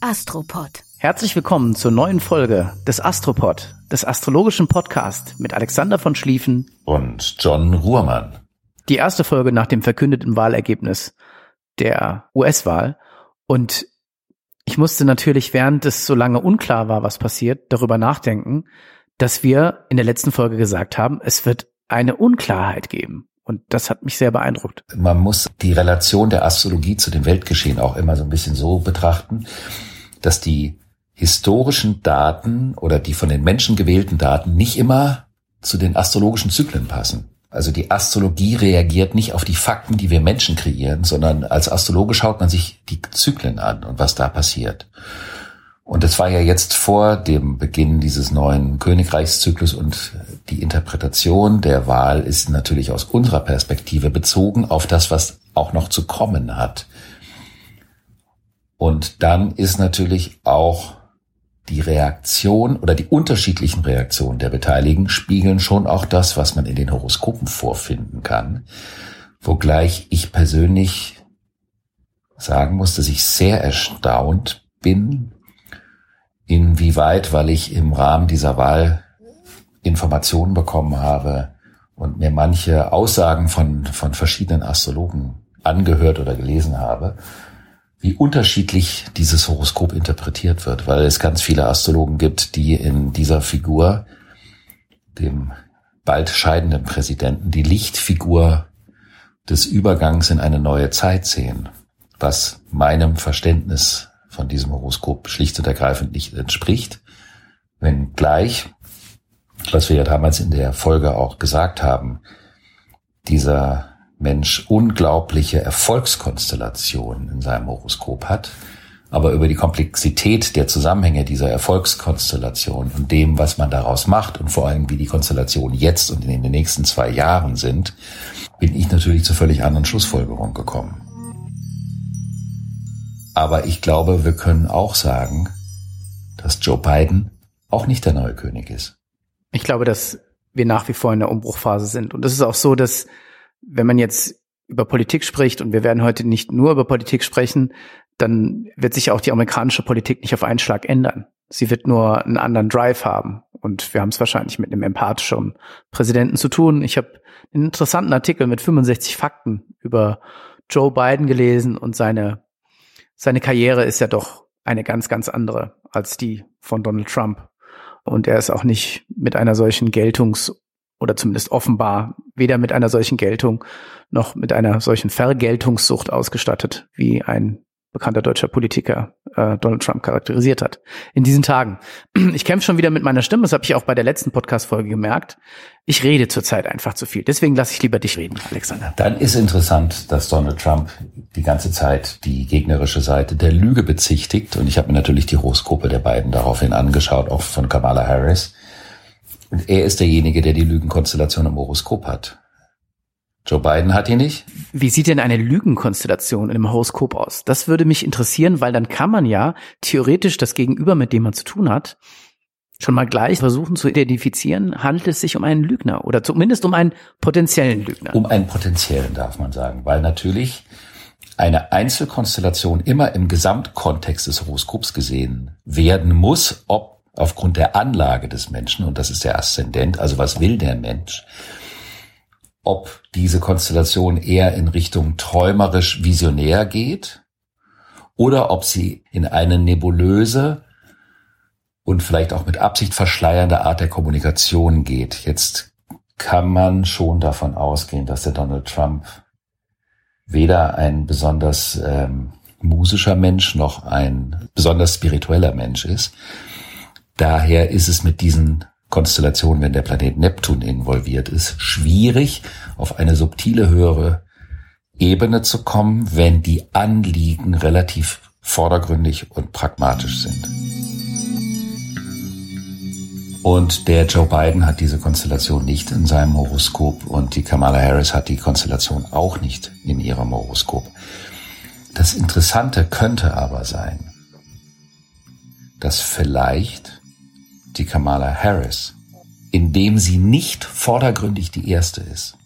Astropod. Herzlich willkommen zur neuen Folge des Astropod, des astrologischen Podcast mit Alexander von Schlieffen und John Ruhrmann. Die erste Folge nach dem verkündeten Wahlergebnis der US-Wahl. Und ich musste natürlich, während es so lange unklar war, was passiert, darüber nachdenken, dass wir in der letzten Folge gesagt haben, es wird eine Unklarheit geben. Und das hat mich sehr beeindruckt. Man muss die Relation der Astrologie zu dem Weltgeschehen auch immer so ein bisschen so betrachten, dass die historischen Daten oder die von den Menschen gewählten Daten nicht immer zu den astrologischen Zyklen passen. Also die Astrologie reagiert nicht auf die Fakten, die wir Menschen kreieren, sondern als Astrologe schaut man sich die Zyklen an und was da passiert. Und es war ja jetzt vor dem Beginn dieses neuen Königreichszyklus und die Interpretation der Wahl ist natürlich aus unserer Perspektive bezogen auf das, was auch noch zu kommen hat. Und dann ist natürlich auch die Reaktion oder die unterschiedlichen Reaktionen der Beteiligten spiegeln schon auch das, was man in den Horoskopen vorfinden kann. Wogleich ich persönlich sagen muss, dass ich sehr erstaunt bin, inwieweit, weil ich im Rahmen dieser Wahl Informationen bekommen habe und mir manche Aussagen von, von verschiedenen Astrologen angehört oder gelesen habe, wie unterschiedlich dieses Horoskop interpretiert wird, weil es ganz viele Astrologen gibt, die in dieser Figur, dem bald scheidenden Präsidenten, die Lichtfigur des Übergangs in eine neue Zeit sehen, was meinem Verständnis von diesem Horoskop schlicht und ergreifend nicht entspricht, wenn gleich, was wir ja damals in der Folge auch gesagt haben, dieser Mensch unglaubliche Erfolgskonstellationen in seinem Horoskop hat, aber über die Komplexität der Zusammenhänge dieser Erfolgskonstellation und dem, was man daraus macht und vor allem wie die Konstellationen jetzt und in den nächsten zwei Jahren sind, bin ich natürlich zu völlig anderen Schlussfolgerungen gekommen. Aber ich glaube, wir können auch sagen, dass Joe Biden auch nicht der neue König ist. Ich glaube, dass wir nach wie vor in der Umbruchphase sind. Und es ist auch so, dass wenn man jetzt über Politik spricht, und wir werden heute nicht nur über Politik sprechen, dann wird sich auch die amerikanische Politik nicht auf einen Schlag ändern. Sie wird nur einen anderen Drive haben. Und wir haben es wahrscheinlich mit einem empathischeren Präsidenten zu tun. Ich habe einen interessanten Artikel mit 65 Fakten über Joe Biden gelesen und seine, seine Karriere ist ja doch eine ganz, ganz andere als die von Donald Trump. Und er ist auch nicht mit einer solchen Geltungs- oder zumindest offenbar weder mit einer solchen Geltung noch mit einer solchen Vergeltungssucht ausgestattet, wie ein bekannter deutscher Politiker äh, Donald Trump charakterisiert hat. In diesen Tagen. Ich kämpfe schon wieder mit meiner Stimme, das habe ich auch bei der letzten Podcast-Folge gemerkt. Ich rede zurzeit einfach zu viel. Deswegen lasse ich lieber dich reden, Alexander. Dann ist interessant, dass Donald Trump die ganze Zeit die gegnerische Seite der Lüge bezichtigt. Und ich habe mir natürlich die Horoskope der beiden daraufhin angeschaut, auch von Kamala Harris. Und er ist derjenige, der die Lügenkonstellation im Horoskop hat. Joe Biden hat die nicht. Wie sieht denn eine Lügenkonstellation im Horoskop aus? Das würde mich interessieren, weil dann kann man ja theoretisch das Gegenüber, mit dem man zu tun hat, schon mal gleich versuchen zu identifizieren, handelt es sich um einen Lügner oder zumindest um einen potenziellen Lügner. Um einen potenziellen darf man sagen, weil natürlich eine Einzelkonstellation immer im Gesamtkontext des Horoskops gesehen werden muss, ob aufgrund der Anlage des Menschen, und das ist der Aszendent, also was will der Mensch, ob diese Konstellation eher in Richtung träumerisch visionär geht oder ob sie in eine nebulöse und vielleicht auch mit Absicht verschleiernde Art der Kommunikation geht. Jetzt kann man schon davon ausgehen, dass der Donald Trump weder ein besonders ähm, musischer Mensch noch ein besonders spiritueller Mensch ist. Daher ist es mit diesen Konstellation, wenn der Planet Neptun involviert ist, schwierig, auf eine subtile höhere Ebene zu kommen, wenn die Anliegen relativ vordergründig und pragmatisch sind. Und der Joe Biden hat diese Konstellation nicht in seinem Horoskop und die Kamala Harris hat die Konstellation auch nicht in ihrem Horoskop. Das Interessante könnte aber sein, dass vielleicht die Kamala Harris, indem sie nicht vordergründig die erste ist,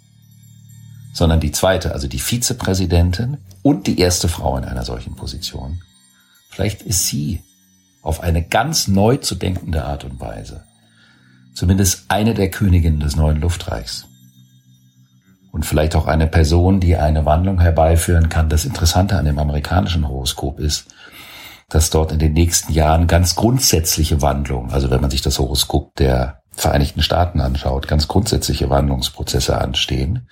sondern die zweite, also die Vizepräsidentin und die erste Frau in einer solchen Position, vielleicht ist sie auf eine ganz neu zu denkende Art und Weise zumindest eine der Königinnen des neuen Luftreichs. Und vielleicht auch eine Person, die eine Wandlung herbeiführen kann. Das Interessante an dem amerikanischen Horoskop ist, dass dort in den nächsten Jahren ganz grundsätzliche Wandlungen, also wenn man sich das Horoskop der Vereinigten Staaten anschaut, ganz grundsätzliche Wandlungsprozesse anstehen.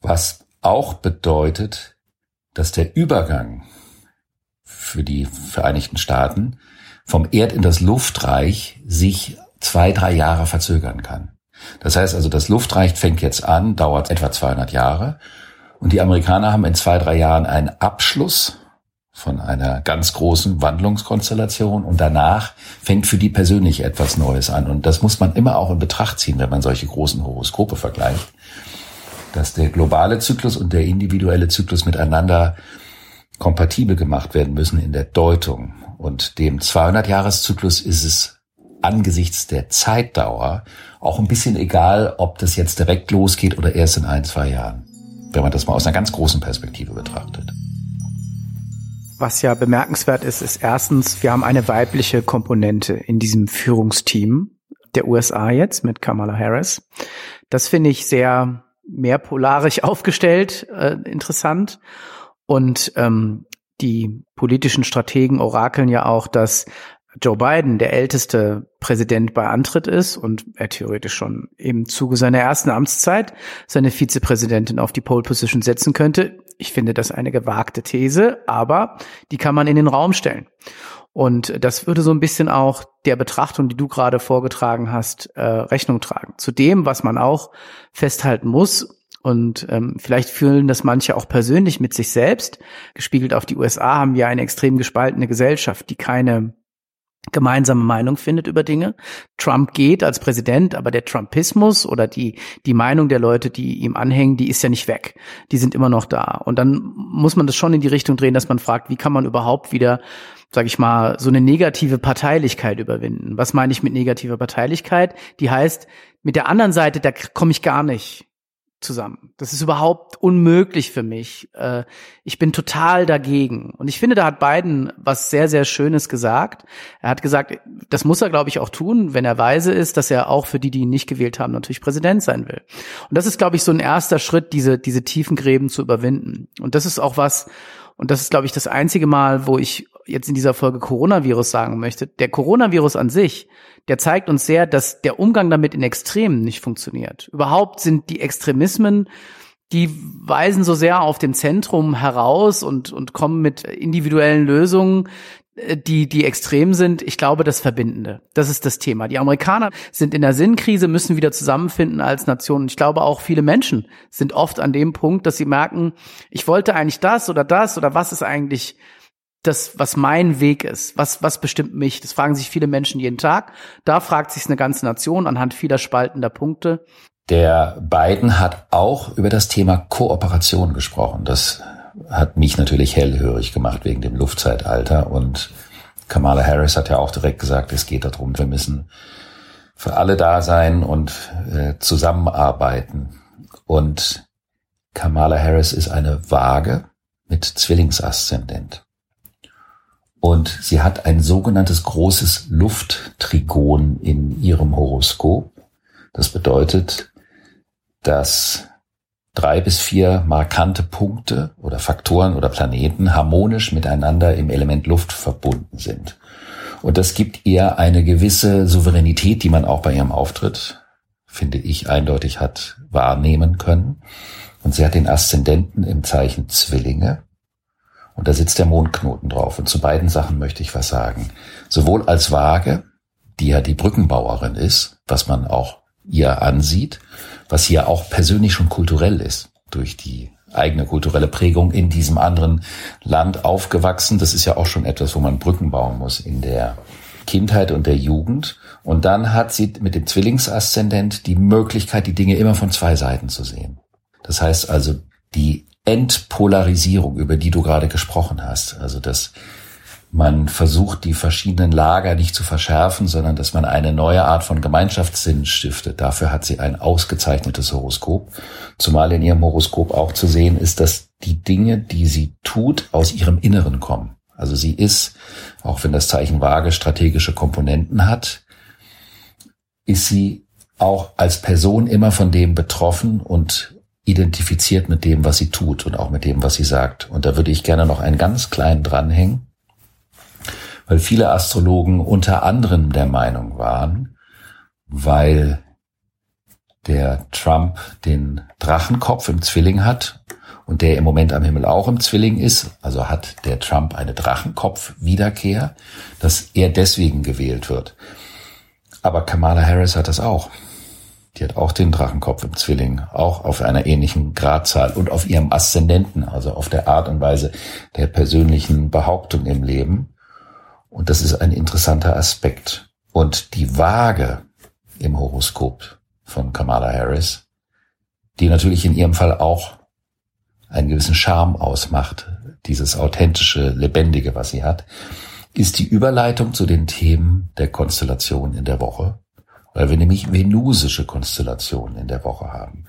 Was auch bedeutet, dass der Übergang für die Vereinigten Staaten vom Erd in das Luftreich sich zwei, drei Jahre verzögern kann. Das heißt also, das Luftreich fängt jetzt an, dauert etwa 200 Jahre und die Amerikaner haben in zwei, drei Jahren einen Abschluss von einer ganz großen Wandlungskonstellation und danach fängt für die persönlich etwas Neues an. Und das muss man immer auch in Betracht ziehen, wenn man solche großen Horoskope vergleicht, dass der globale Zyklus und der individuelle Zyklus miteinander kompatibel gemacht werden müssen in der Deutung. Und dem 200-Jahres-Zyklus ist es angesichts der Zeitdauer auch ein bisschen egal, ob das jetzt direkt losgeht oder erst in ein, zwei Jahren, wenn man das mal aus einer ganz großen Perspektive betrachtet. Was ja bemerkenswert ist, ist erstens, wir haben eine weibliche Komponente in diesem Führungsteam der USA jetzt mit Kamala Harris. Das finde ich sehr mehrpolarisch aufgestellt, äh, interessant. Und ähm, die politischen Strategen orakeln ja auch, dass Joe Biden der älteste Präsident bei Antritt ist und er theoretisch schon im Zuge seiner ersten Amtszeit seine Vizepräsidentin auf die Pole Position setzen könnte. Ich finde das eine gewagte These, aber die kann man in den Raum stellen. Und das würde so ein bisschen auch der Betrachtung, die du gerade vorgetragen hast, äh, Rechnung tragen. Zu dem, was man auch festhalten muss, und ähm, vielleicht fühlen das manche auch persönlich mit sich selbst. Gespiegelt auf die USA haben wir eine extrem gespaltene Gesellschaft, die keine gemeinsame Meinung findet über Dinge. Trump geht als Präsident, aber der Trumpismus oder die, die Meinung der Leute, die ihm anhängen, die ist ja nicht weg. Die sind immer noch da. Und dann muss man das schon in die Richtung drehen, dass man fragt, wie kann man überhaupt wieder, sage ich mal, so eine negative Parteilichkeit überwinden? Was meine ich mit negativer Parteilichkeit? Die heißt, mit der anderen Seite, da komme ich gar nicht zusammen. Das ist überhaupt unmöglich für mich. Äh, ich bin total dagegen. Und ich finde, da hat Biden was sehr, sehr Schönes gesagt. Er hat gesagt, das muss er, glaube ich, auch tun, wenn er weise ist, dass er auch für die, die ihn nicht gewählt haben, natürlich Präsident sein will. Und das ist, glaube ich, so ein erster Schritt, diese, diese tiefen Gräben zu überwinden. Und das ist auch was, und das ist, glaube ich, das einzige Mal, wo ich jetzt in dieser Folge Coronavirus sagen möchte. Der Coronavirus an sich, der zeigt uns sehr, dass der Umgang damit in Extremen nicht funktioniert. Überhaupt sind die Extremismen, die weisen so sehr auf dem Zentrum heraus und, und kommen mit individuellen Lösungen, äh, die, die extrem sind. Ich glaube, das Verbindende. Das ist das Thema. Die Amerikaner sind in der Sinnkrise, müssen wieder zusammenfinden als Nation. Ich glaube, auch viele Menschen sind oft an dem Punkt, dass sie merken, ich wollte eigentlich das oder das oder was ist eigentlich das, was mein Weg ist, was, was bestimmt mich? Das fragen sich viele Menschen jeden Tag. Da fragt sich eine ganze Nation anhand vieler spaltender Punkte. Der Biden hat auch über das Thema Kooperation gesprochen. Das hat mich natürlich hellhörig gemacht wegen dem Luftzeitalter. Und Kamala Harris hat ja auch direkt gesagt, es geht darum, wir müssen für alle da sein und äh, zusammenarbeiten. Und Kamala Harris ist eine Waage mit Zwillingsaszendent. Und sie hat ein sogenanntes großes Lufttrigon in ihrem Horoskop. Das bedeutet, dass drei bis vier markante Punkte oder Faktoren oder Planeten harmonisch miteinander im Element Luft verbunden sind. Und das gibt ihr eine gewisse Souveränität, die man auch bei ihrem Auftritt, finde ich, eindeutig hat wahrnehmen können. Und sie hat den Aszendenten im Zeichen Zwillinge. Und da sitzt der Mondknoten drauf. Und zu beiden Sachen möchte ich was sagen. Sowohl als Waage die ja die Brückenbauerin ist, was man auch ihr ansieht, was hier auch persönlich schon kulturell ist, durch die eigene kulturelle Prägung in diesem anderen Land aufgewachsen. Das ist ja auch schon etwas, wo man Brücken bauen muss in der Kindheit und der Jugend. Und dann hat sie mit dem Zwillingsaszendent die Möglichkeit, die Dinge immer von zwei Seiten zu sehen. Das heißt also, die Entpolarisierung, über die du gerade gesprochen hast, also das man versucht, die verschiedenen Lager nicht zu verschärfen, sondern dass man eine neue Art von Gemeinschaftssinn stiftet. Dafür hat sie ein ausgezeichnetes Horoskop. Zumal in ihrem Horoskop auch zu sehen ist, dass die Dinge, die sie tut, aus ihrem Inneren kommen. Also sie ist, auch wenn das Zeichen Waage strategische Komponenten hat, ist sie auch als Person immer von dem betroffen und identifiziert mit dem, was sie tut und auch mit dem, was sie sagt. Und da würde ich gerne noch einen ganz kleinen dranhängen weil viele Astrologen unter anderem der Meinung waren, weil der Trump den Drachenkopf im Zwilling hat und der im Moment am Himmel auch im Zwilling ist, also hat der Trump eine Drachenkopf-Wiederkehr, dass er deswegen gewählt wird. Aber Kamala Harris hat das auch. Die hat auch den Drachenkopf im Zwilling, auch auf einer ähnlichen Gradzahl und auf ihrem Aszendenten, also auf der Art und Weise der persönlichen Behauptung im Leben. Und das ist ein interessanter Aspekt. Und die Waage im Horoskop von Kamala Harris, die natürlich in ihrem Fall auch einen gewissen Charme ausmacht, dieses authentische, lebendige, was sie hat, ist die Überleitung zu den Themen der Konstellation in der Woche, weil wir nämlich venusische Konstellationen in der Woche haben,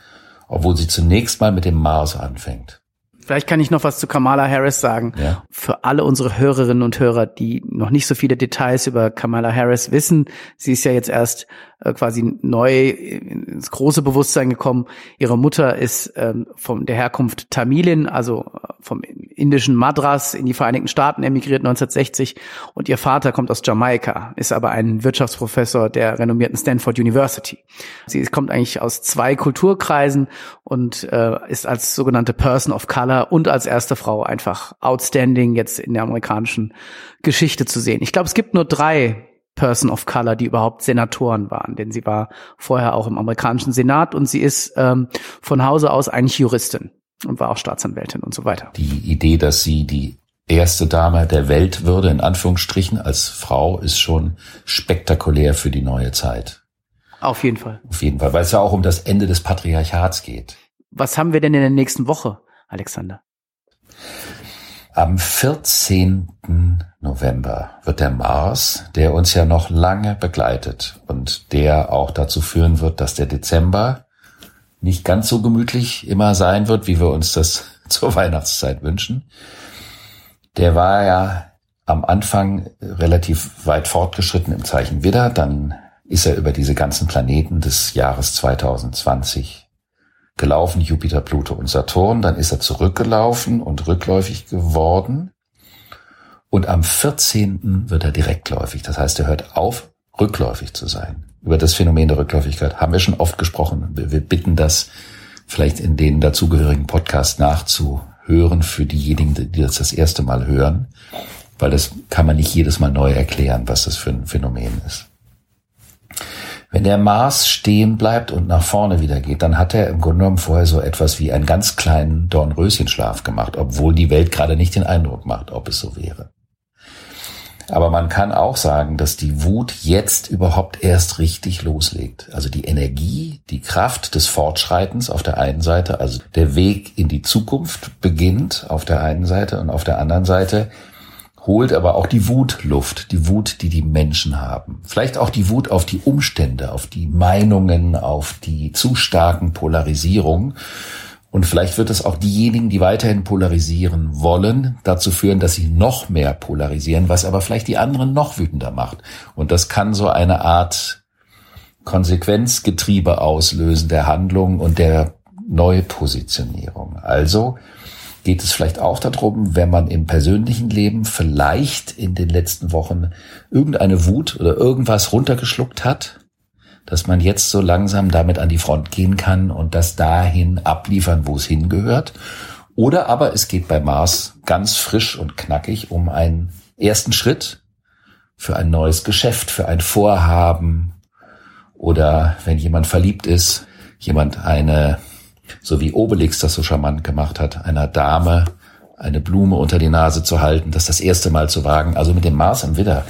obwohl sie zunächst mal mit dem Mars anfängt. Vielleicht kann ich noch was zu Kamala Harris sagen. Ja. Für alle unsere Hörerinnen und Hörer, die noch nicht so viele Details über Kamala Harris wissen. Sie ist ja jetzt erst äh, quasi neu ins große Bewusstsein gekommen. Ihre Mutter ist ähm, von der Herkunft Tamilin, also äh, vom indischen Madras in die Vereinigten Staaten emigriert 1960 und ihr Vater kommt aus Jamaika, ist aber ein Wirtschaftsprofessor der renommierten Stanford University. Sie kommt eigentlich aus zwei Kulturkreisen und äh, ist als sogenannte Person of Color und als erste Frau einfach outstanding jetzt in der amerikanischen Geschichte zu sehen. Ich glaube, es gibt nur drei Person of Color, die überhaupt Senatoren waren, denn sie war vorher auch im amerikanischen Senat und sie ist ähm, von Hause aus eigentlich Juristin und war auch Staatsanwältin und so weiter. Die Idee, dass sie die erste Dame der Welt würde, in Anführungsstrichen, als Frau, ist schon spektakulär für die neue Zeit. Auf jeden Fall. Auf jeden Fall, weil es ja auch um das Ende des Patriarchats geht. Was haben wir denn in der nächsten Woche, Alexander? Am 14. November wird der Mars, der uns ja noch lange begleitet und der auch dazu führen wird, dass der Dezember nicht ganz so gemütlich immer sein wird, wie wir uns das zur Weihnachtszeit wünschen. Der war ja am Anfang relativ weit fortgeschritten im Zeichen Widder, dann ist er über diese ganzen Planeten des Jahres 2020 gelaufen, Jupiter, Pluto und Saturn. Dann ist er zurückgelaufen und rückläufig geworden. Und am 14. wird er direktläufig. Das heißt, er hört auf, rückläufig zu sein. Über das Phänomen der Rückläufigkeit haben wir schon oft gesprochen. Wir bitten das vielleicht in den dazugehörigen Podcast nachzuhören für diejenigen, die das das erste Mal hören, weil das kann man nicht jedes Mal neu erklären, was das für ein Phänomen ist. Wenn der Mars stehen bleibt und nach vorne wieder geht, dann hat er im Grunde genommen vorher so etwas wie einen ganz kleinen Dornröschenschlaf gemacht, obwohl die Welt gerade nicht den Eindruck macht, ob es so wäre. Aber man kann auch sagen, dass die Wut jetzt überhaupt erst richtig loslegt. Also die Energie, die Kraft des Fortschreitens auf der einen Seite, also der Weg in die Zukunft beginnt auf der einen Seite und auf der anderen Seite holt aber auch die Wut Luft, die Wut, die die Menschen haben. Vielleicht auch die Wut auf die Umstände, auf die Meinungen, auf die zu starken Polarisierungen. Und vielleicht wird es auch diejenigen, die weiterhin polarisieren wollen, dazu führen, dass sie noch mehr polarisieren, was aber vielleicht die anderen noch wütender macht. Und das kann so eine Art Konsequenzgetriebe auslösen der Handlung und der Neupositionierung. Also geht es vielleicht auch darum, wenn man im persönlichen Leben vielleicht in den letzten Wochen irgendeine Wut oder irgendwas runtergeschluckt hat, dass man jetzt so langsam damit an die Front gehen kann und das dahin abliefern, wo es hingehört. Oder aber es geht bei Mars ganz frisch und knackig um einen ersten Schritt für ein neues Geschäft, für ein Vorhaben oder wenn jemand verliebt ist, jemand eine, so wie Obelix das so charmant gemacht hat, einer Dame eine Blume unter die Nase zu halten, das das erste Mal zu wagen. Also mit dem Mars im Widder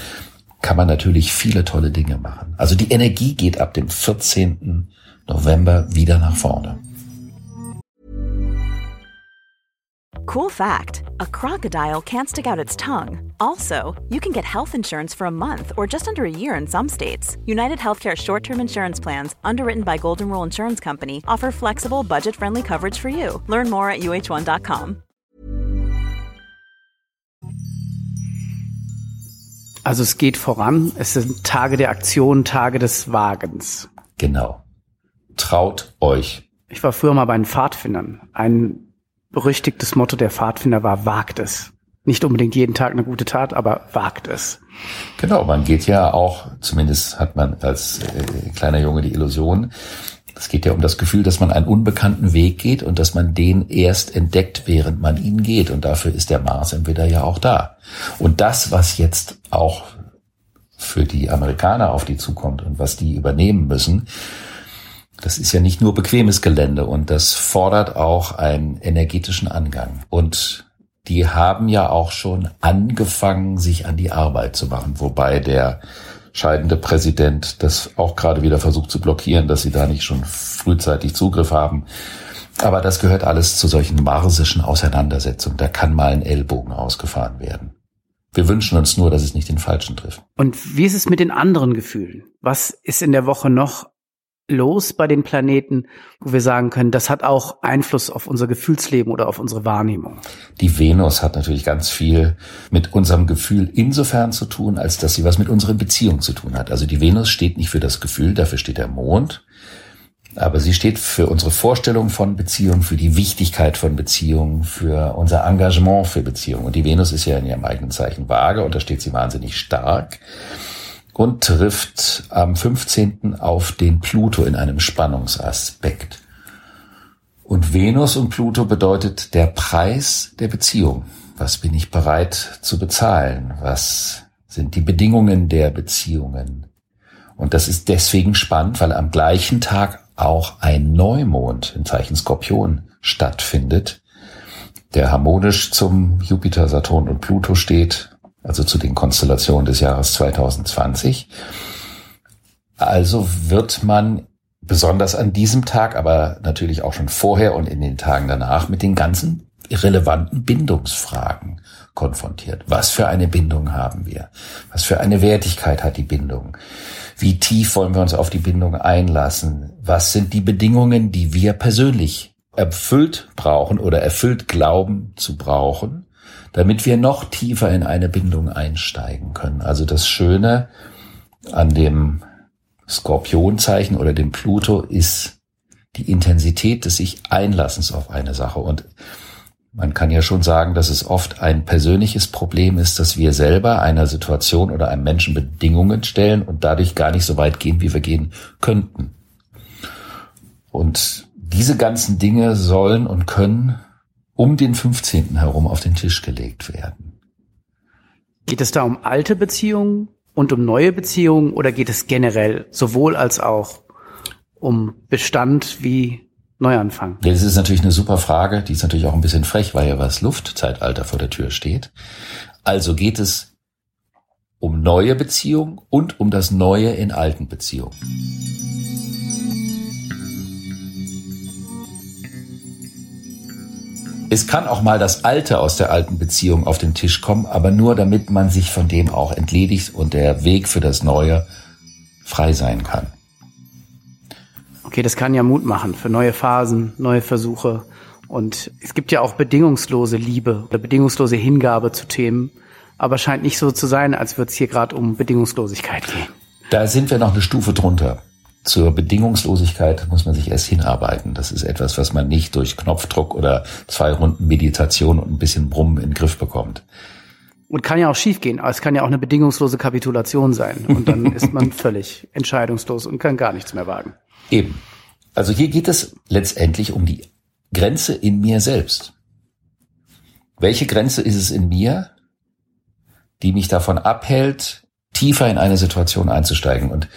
kann man natürlich viele tolle Dinge machen. Also die Energie geht ab dem 14. November wieder nach vorne. Cool fact a crocodile can't stick out its tongue. Also, you can get health insurance for a month or just under a year in some states. United Healthcare short term insurance plans, underwritten by Golden Rule Insurance Company, offer flexible, budget friendly coverage for you. Learn more at uh1.com. Also es geht voran. Es sind Tage der Aktion, Tage des Wagens. Genau. Traut euch. Ich war früher mal bei den Pfadfindern. Ein berüchtigtes Motto der Pfadfinder war, wagt es. Nicht unbedingt jeden Tag eine gute Tat, aber wagt es. Genau, man geht ja auch, zumindest hat man als äh, kleiner Junge die Illusion, es geht ja um das Gefühl, dass man einen unbekannten Weg geht und dass man den erst entdeckt, während man ihn geht. Und dafür ist der Mars im Widder ja auch da. Und das, was jetzt auch für die Amerikaner auf die zukommt und was die übernehmen müssen, das ist ja nicht nur bequemes Gelände und das fordert auch einen energetischen Angang. Und die haben ja auch schon angefangen, sich an die Arbeit zu machen, wobei der scheidende Präsident das auch gerade wieder versucht zu blockieren, dass sie da nicht schon frühzeitig Zugriff haben. Aber das gehört alles zu solchen marsischen Auseinandersetzungen. Da kann mal ein Ellbogen ausgefahren werden. Wir wünschen uns nur, dass es nicht den Falschen trifft. Und wie ist es mit den anderen Gefühlen? Was ist in der Woche noch los bei den Planeten, wo wir sagen können, das hat auch Einfluss auf unser Gefühlsleben oder auf unsere Wahrnehmung? Die Venus hat natürlich ganz viel mit unserem Gefühl insofern zu tun, als dass sie was mit unserer Beziehung zu tun hat. Also die Venus steht nicht für das Gefühl, dafür steht der Mond. Aber sie steht für unsere Vorstellung von Beziehungen, für die Wichtigkeit von Beziehungen, für unser Engagement für Beziehungen. Und die Venus ist ja in ihrem eigenen Zeichen vage und da steht sie wahnsinnig stark und trifft am 15. auf den Pluto in einem Spannungsaspekt. Und Venus und Pluto bedeutet der Preis der Beziehung. Was bin ich bereit zu bezahlen? Was sind die Bedingungen der Beziehungen? Und das ist deswegen spannend, weil am gleichen Tag auch ein Neumond im Zeichen Skorpion stattfindet, der harmonisch zum Jupiter, Saturn und Pluto steht also zu den Konstellationen des Jahres 2020. Also wird man besonders an diesem Tag, aber natürlich auch schon vorher und in den Tagen danach mit den ganzen relevanten Bindungsfragen konfrontiert. Was für eine Bindung haben wir? Was für eine Wertigkeit hat die Bindung? Wie tief wollen wir uns auf die Bindung einlassen? Was sind die Bedingungen, die wir persönlich erfüllt brauchen oder erfüllt glauben zu brauchen? Damit wir noch tiefer in eine Bindung einsteigen können. Also das Schöne an dem Skorpionzeichen oder dem Pluto ist die Intensität des sich Einlassens auf eine Sache. Und man kann ja schon sagen, dass es oft ein persönliches Problem ist, dass wir selber einer Situation oder einem Menschen Bedingungen stellen und dadurch gar nicht so weit gehen, wie wir gehen könnten. Und diese ganzen Dinge sollen und können um den 15. herum auf den Tisch gelegt werden. Geht es da um alte Beziehungen und um neue Beziehungen oder geht es generell sowohl als auch um Bestand wie Neuanfang? Ja, das ist natürlich eine super Frage. Die ist natürlich auch ein bisschen frech, weil ja das Luftzeitalter vor der Tür steht. Also geht es um neue Beziehungen und um das Neue in alten Beziehungen. Es kann auch mal das Alte aus der alten Beziehung auf den Tisch kommen, aber nur damit man sich von dem auch entledigt und der Weg für das Neue frei sein kann. Okay, das kann ja Mut machen für neue Phasen, neue Versuche. Und es gibt ja auch bedingungslose Liebe oder bedingungslose Hingabe zu Themen, aber scheint nicht so zu sein, als würde es hier gerade um Bedingungslosigkeit gehen. Da sind wir noch eine Stufe drunter zur Bedingungslosigkeit muss man sich erst hinarbeiten. Das ist etwas, was man nicht durch Knopfdruck oder zwei Runden Meditation und ein bisschen Brummen in den Griff bekommt. Und kann ja auch schiefgehen. Aber es kann ja auch eine bedingungslose Kapitulation sein. Und dann ist man völlig entscheidungslos und kann gar nichts mehr wagen. Eben. Also hier geht es letztendlich um die Grenze in mir selbst. Welche Grenze ist es in mir, die mich davon abhält, tiefer in eine Situation einzusteigen. Und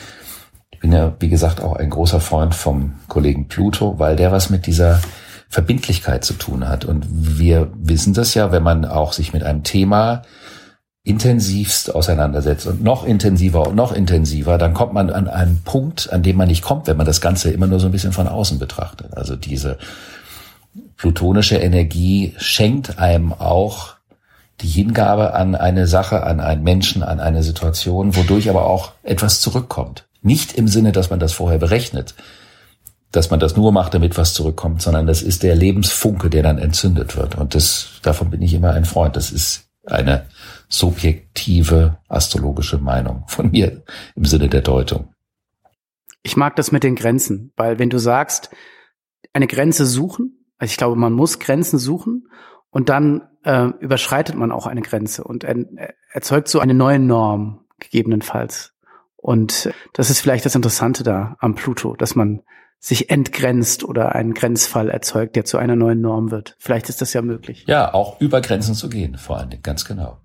bin ja, wie gesagt, auch ein großer Freund vom Kollegen Pluto, weil der was mit dieser Verbindlichkeit zu tun hat. Und wir wissen das ja, wenn man auch sich mit einem Thema intensivst auseinandersetzt und noch intensiver und noch intensiver, dann kommt man an einen Punkt, an dem man nicht kommt, wenn man das Ganze immer nur so ein bisschen von außen betrachtet. Also diese plutonische Energie schenkt einem auch die Hingabe an eine Sache, an einen Menschen, an eine Situation, wodurch aber auch etwas zurückkommt. Nicht im Sinne, dass man das vorher berechnet, dass man das nur macht, damit was zurückkommt, sondern das ist der Lebensfunke, der dann entzündet wird. Und das, davon bin ich immer ein Freund. Das ist eine subjektive astrologische Meinung von mir im Sinne der Deutung. Ich mag das mit den Grenzen, weil wenn du sagst, eine Grenze suchen, also ich glaube, man muss Grenzen suchen und dann äh, überschreitet man auch eine Grenze und er, erzeugt so eine neue Norm gegebenenfalls. Und das ist vielleicht das Interessante da am Pluto, dass man sich entgrenzt oder einen Grenzfall erzeugt, der zu einer neuen Norm wird. Vielleicht ist das ja möglich. Ja, auch über Grenzen zu gehen, vor allen Dingen, ganz genau.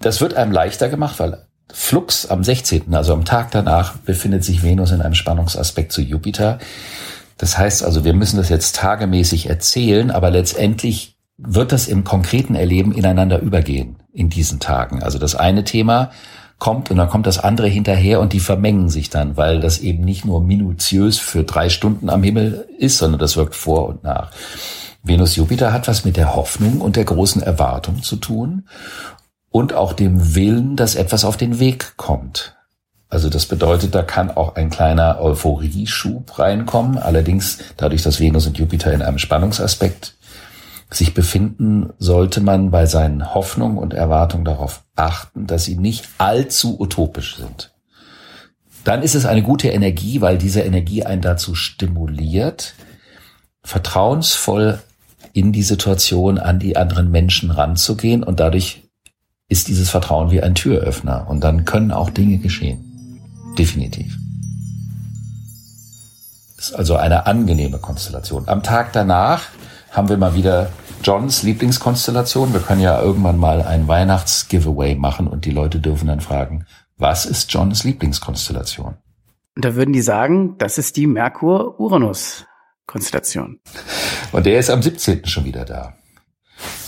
Das wird einem leichter gemacht, weil Flux am 16., also am Tag danach, befindet sich Venus in einem Spannungsaspekt zu Jupiter. Das heißt also, wir müssen das jetzt tagemäßig erzählen, aber letztendlich wird das im konkreten Erleben ineinander übergehen in diesen Tagen. Also das eine Thema kommt und dann kommt das andere hinterher und die vermengen sich dann, weil das eben nicht nur minutiös für drei Stunden am Himmel ist, sondern das wirkt vor und nach. Venus Jupiter hat was mit der Hoffnung und der großen Erwartung zu tun und auch dem Willen, dass etwas auf den Weg kommt. Also das bedeutet, da kann auch ein kleiner Euphorieschub reinkommen. Allerdings, dadurch, dass Venus und Jupiter in einem Spannungsaspekt sich befinden, sollte man bei seinen Hoffnungen und Erwartungen darauf achten, dass sie nicht allzu utopisch sind. Dann ist es eine gute Energie, weil diese Energie einen dazu stimuliert, vertrauensvoll in die Situation an die anderen Menschen ranzugehen und dadurch ist dieses Vertrauen wie ein Türöffner und dann können auch Dinge geschehen. Definitiv. Ist also eine angenehme Konstellation. Am Tag danach haben wir mal wieder Johns Lieblingskonstellation. Wir können ja irgendwann mal ein Weihnachts-Giveaway machen und die Leute dürfen dann fragen, was ist Johns Lieblingskonstellation? Und da würden die sagen, das ist die Merkur-Uranus-Konstellation. Und der ist am 17. schon wieder da.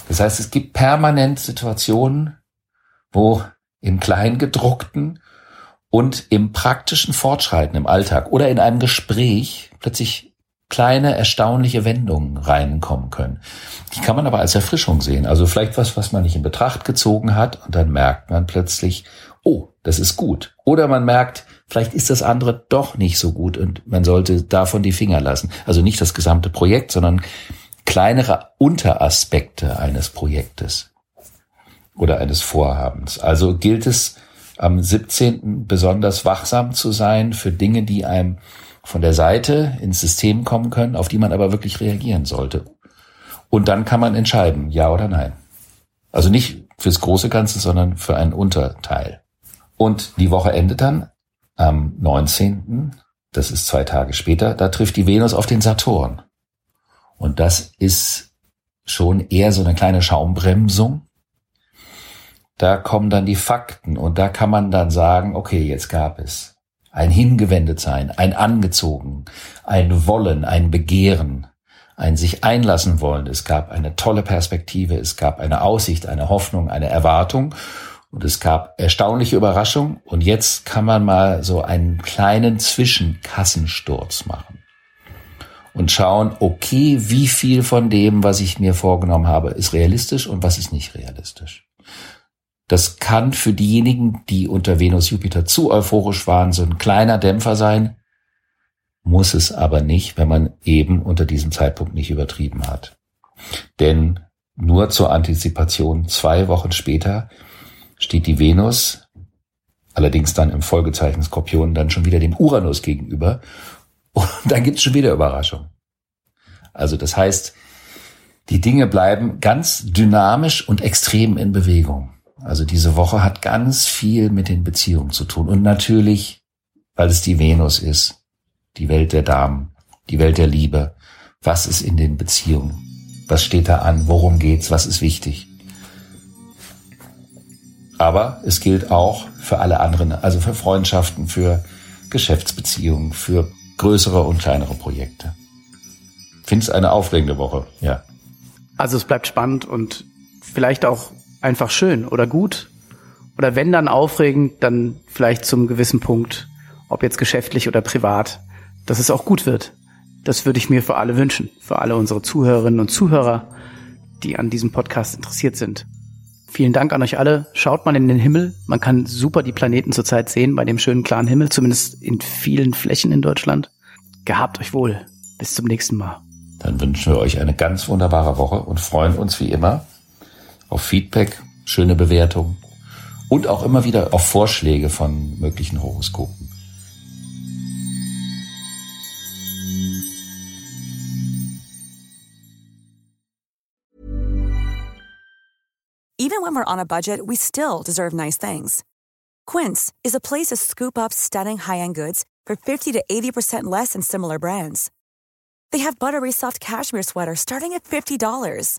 Das heißt, es gibt permanent Situationen, wo im Kleingedruckten und im praktischen Fortschreiten im Alltag oder in einem Gespräch plötzlich kleine, erstaunliche Wendungen reinkommen können. Die kann man aber als Erfrischung sehen. Also vielleicht was, was man nicht in Betracht gezogen hat und dann merkt man plötzlich, oh, das ist gut. Oder man merkt, vielleicht ist das andere doch nicht so gut und man sollte davon die Finger lassen. Also nicht das gesamte Projekt, sondern kleinere Unteraspekte eines Projektes oder eines Vorhabens. Also gilt es am 17. besonders wachsam zu sein für Dinge, die einem von der Seite ins System kommen können, auf die man aber wirklich reagieren sollte. Und dann kann man entscheiden, ja oder nein. Also nicht fürs große Ganze, sondern für einen Unterteil. Und die Woche endet dann am 19., das ist zwei Tage später, da trifft die Venus auf den Saturn. Und das ist schon eher so eine kleine Schaumbremsung. Da kommen dann die Fakten und da kann man dann sagen, okay, jetzt gab es ein Hingewendetsein, ein Angezogen, ein Wollen, ein Begehren, ein sich einlassen wollen. Es gab eine tolle Perspektive, es gab eine Aussicht, eine Hoffnung, eine Erwartung und es gab erstaunliche Überraschung und jetzt kann man mal so einen kleinen Zwischenkassensturz machen und schauen, okay, wie viel von dem, was ich mir vorgenommen habe, ist realistisch und was ist nicht realistisch. Das kann für diejenigen, die unter Venus Jupiter zu euphorisch waren, so ein kleiner Dämpfer sein, muss es aber nicht, wenn man eben unter diesem Zeitpunkt nicht übertrieben hat. Denn nur zur Antizipation zwei Wochen später steht die Venus, allerdings dann im Folgezeichen Skorpion, dann schon wieder dem Uranus gegenüber. Und dann gibt's schon wieder Überraschung. Also das heißt, die Dinge bleiben ganz dynamisch und extrem in Bewegung. Also diese Woche hat ganz viel mit den Beziehungen zu tun. Und natürlich, weil es die Venus ist, die Welt der Damen, die Welt der Liebe. Was ist in den Beziehungen? Was steht da an? Worum geht's? Was ist wichtig? Aber es gilt auch für alle anderen, also für Freundschaften, für Geschäftsbeziehungen, für größere und kleinere Projekte. Finde es eine aufregende Woche, ja. Also es bleibt spannend und vielleicht auch einfach schön oder gut. Oder wenn dann aufregend, dann vielleicht zum gewissen Punkt, ob jetzt geschäftlich oder privat, dass es auch gut wird. Das würde ich mir für alle wünschen, für alle unsere Zuhörerinnen und Zuhörer, die an diesem Podcast interessiert sind. Vielen Dank an euch alle. Schaut mal in den Himmel. Man kann super die Planeten zurzeit sehen bei dem schönen klaren Himmel, zumindest in vielen Flächen in Deutschland. Gehabt euch wohl. Bis zum nächsten Mal. Dann wünschen wir euch eine ganz wunderbare Woche und freuen uns wie immer auf Feedback, schöne Bewertungen und auch immer wieder auf Vorschläge von möglichen Horoskopen. Even when we're on a budget, we still deserve nice things. Quince is a place to scoop up stunning high-end goods for 50 to 80% less than similar brands. They have buttery soft cashmere sweaters starting at $50,